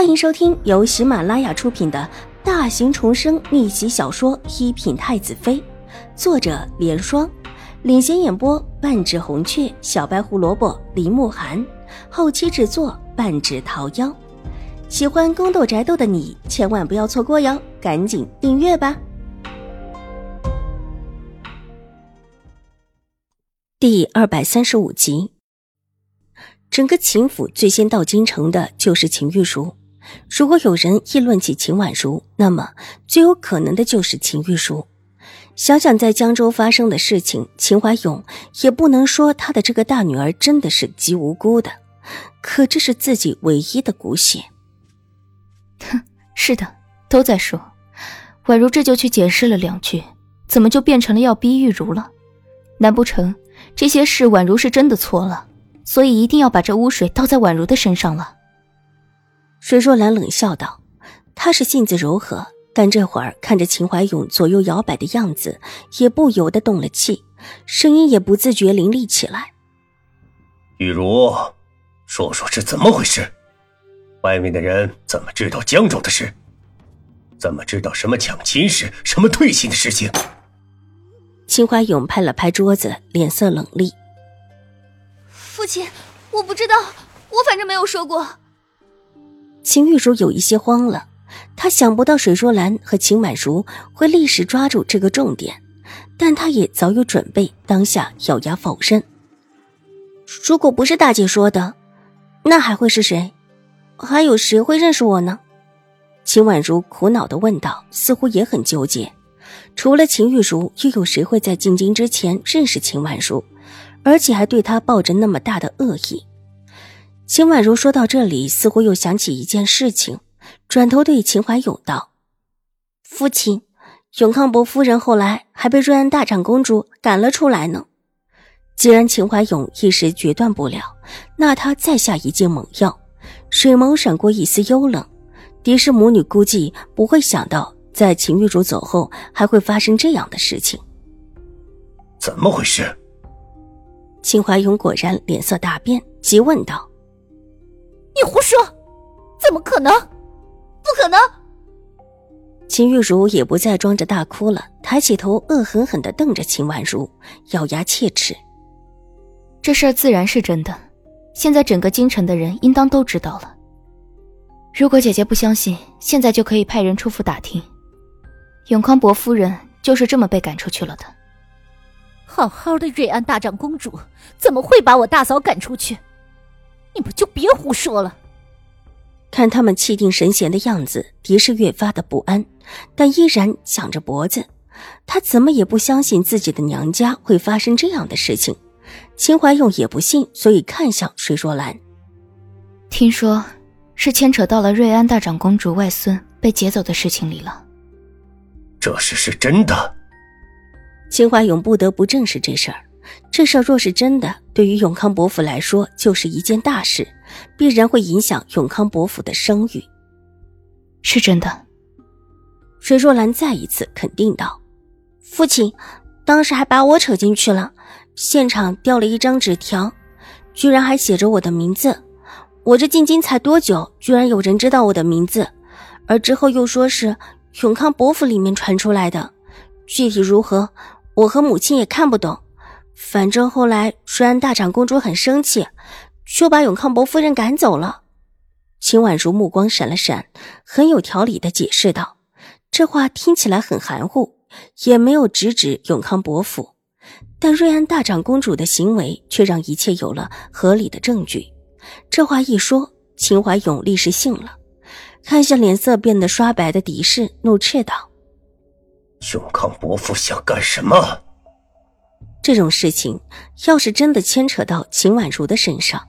欢迎收听由喜马拉雅出品的大型重生逆袭小说《一品太子妃》，作者：莲霜，领衔演播：半指红雀、小白胡萝卜、林慕寒，后期制作：半指桃夭。喜欢宫斗宅斗的你千万不要错过哟，赶紧订阅吧！第二百三十五集。整个秦府最先到京城的就是秦玉茹。如果有人议论起秦婉如，那么最有可能的就是秦玉茹。想想在江州发生的事情，秦怀勇也不能说他的这个大女儿真的是极无辜的。可这是自己唯一的骨血。哼，是的，都在说，婉如这就去解释了两句，怎么就变成了要逼玉茹了？难不成这些事婉如是真的错了？所以一定要把这污水倒在婉如的身上了。水若兰冷笑道：“她是性子柔和，但这会儿看着秦怀勇左右摇摆的样子，也不由得动了气，声音也不自觉凌厉起来。玉茹，说说是怎么回事？外面的人怎么知道江州的事？怎么知道什么抢亲事、什么退亲的事情？”秦怀勇拍了拍桌子，脸色冷厉。父亲，我不知道，我反正没有说过。秦玉茹有一些慌了，她想不到水若兰和秦婉如会立时抓住这个重点，但她也早有准备，当下咬牙否认。如果不是大姐说的，那还会是谁？还有谁会认识我呢？秦婉如苦恼的问道，似乎也很纠结。除了秦玉茹，又有谁会在进京之前认识秦婉如？而且还对她抱着那么大的恶意。秦婉如说到这里，似乎又想起一件事情，转头对秦怀勇道：“父亲，永康伯夫人后来还被瑞安大长公主赶了出来呢。”既然秦怀勇一时决断不了，那他再下一剂猛药。水眸闪过一丝幽冷，狄氏母女估计不会想到，在秦玉茹走后还会发生这样的事情。怎么回事？秦怀勇果然脸色大变，急问道：“你胡说！怎么可能？不可能！”秦玉茹也不再装着大哭了，抬起头，恶狠狠的瞪着秦婉如，咬牙切齿：“这事儿自然是真的，现在整个京城的人应当都知道了。如果姐姐不相信，现在就可以派人出府打听，永康伯夫人就是这么被赶出去了的。”好好的瑞安大长公主，怎么会把我大嫂赶出去？你们就别胡说了。看他们气定神闲的样子，狄氏越发的不安，但依然想着脖子。他怎么也不相信自己的娘家会发生这样的事情。秦怀勇也不信，所以看向水若兰。听说是牵扯到了瑞安大长公主外孙被劫走的事情里了。这事是真的。秦怀勇不得不正视这事儿。这事儿若是真的，对于永康伯府来说就是一件大事，必然会影响永康伯府的声誉。是真的。水若兰再一次肯定道：“父亲，当时还把我扯进去了，现场掉了一张纸条，居然还写着我的名字。我这进京才多久，居然有人知道我的名字，而之后又说是永康伯府里面传出来的，具体如何？”我和母亲也看不懂，反正后来瑞安大长公主很生气，就把永康伯夫人赶走了。秦婉如目光闪了闪，很有条理的解释道：“这话听起来很含糊，也没有直指永康伯府，但瑞安大长公主的行为却让一切有了合理的证据。”这话一说，秦怀勇立时信了，看向脸色变得刷白的狄氏，怒斥道。永康伯父想干什么？这种事情要是真的牵扯到秦婉如的身上，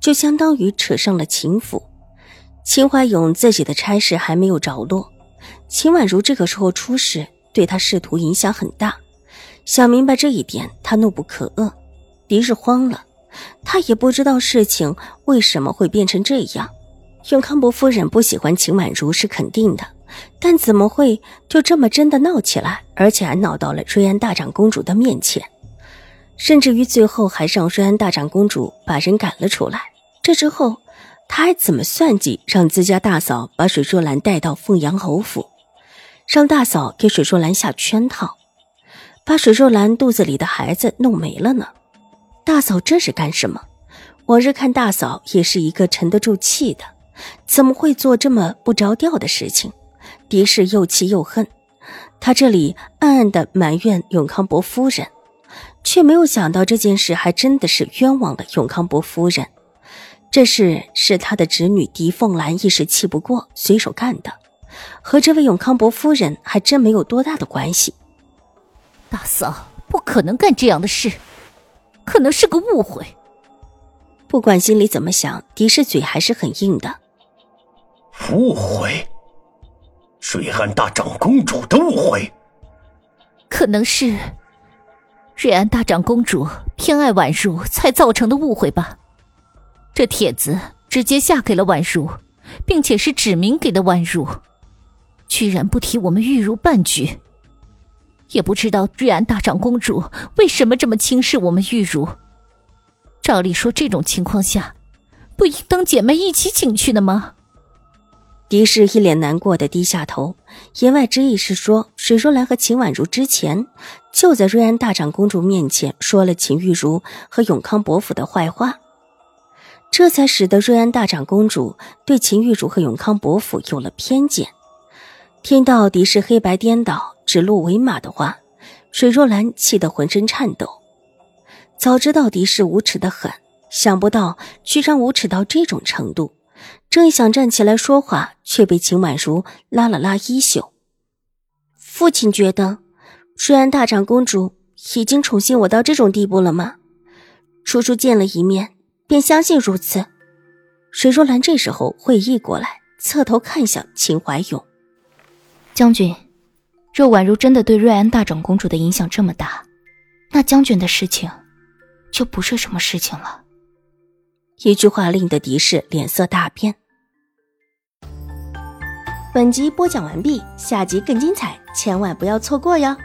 就相当于扯上了秦府。秦怀勇自己的差事还没有着落，秦婉如这个时候出事，对他仕途影响很大。想明白这一点，他怒不可遏。狄氏慌了，他也不知道事情为什么会变成这样。永康伯夫人不喜欢秦婉如是肯定的。但怎么会就这么真的闹起来，而且还闹到了瑞安大长公主的面前，甚至于最后还让瑞安大长公主把人赶了出来。这之后，他还怎么算计让自家大嫂把水若兰带到凤阳侯府，让大嫂给水若兰下圈套，把水若兰肚子里的孩子弄没了呢？大嫂这是干什么？往日看大嫂也是一个沉得住气的，怎么会做这么不着调的事情？狄氏又气又恨，他这里暗暗的埋怨永康伯夫人，却没有想到这件事还真的是冤枉了永康伯夫人。这事是他的侄女狄凤兰一时气不过，随手干的，和这位永康伯夫人还真没有多大的关系。大嫂不可能干这样的事，可能是个误会。不管心里怎么想，狄氏嘴还是很硬的。误会，水安大长公主的误会，可能是瑞安大长公主偏爱婉如才造成的误会吧。这帖子直接下给了婉如，并且是指明给的婉如，居然不提我们玉茹半句。也不知道瑞安大长公主为什么这么轻视我们玉茹。照理说，这种情况下，不应当姐妹一起请去的吗？狄氏一脸难过的低下头，言外之意是说，水若兰和秦婉如之前就在瑞安大长公主面前说了秦玉茹和永康伯府的坏话。这才使得瑞安大长公主对秦玉茹和永康伯府有了偏见。听到狄氏黑白颠倒、指鹿为马的话，水若兰气得浑身颤抖。早知道狄氏无耻的很，想不到居然无耻到这种程度。正想站起来说话，却被秦婉如拉了拉衣袖。父亲觉得瑞安大长公主已经宠幸我到这种地步了吗？初初见了一面。便相信如此。水若兰这时候会意过来，侧头看向秦怀勇将军。若婉如真的对瑞安大长公主的影响这么大，那将军的事情就不是什么事情了。一句话令得狄氏脸色大变。本集播讲完毕，下集更精彩，千万不要错过哟。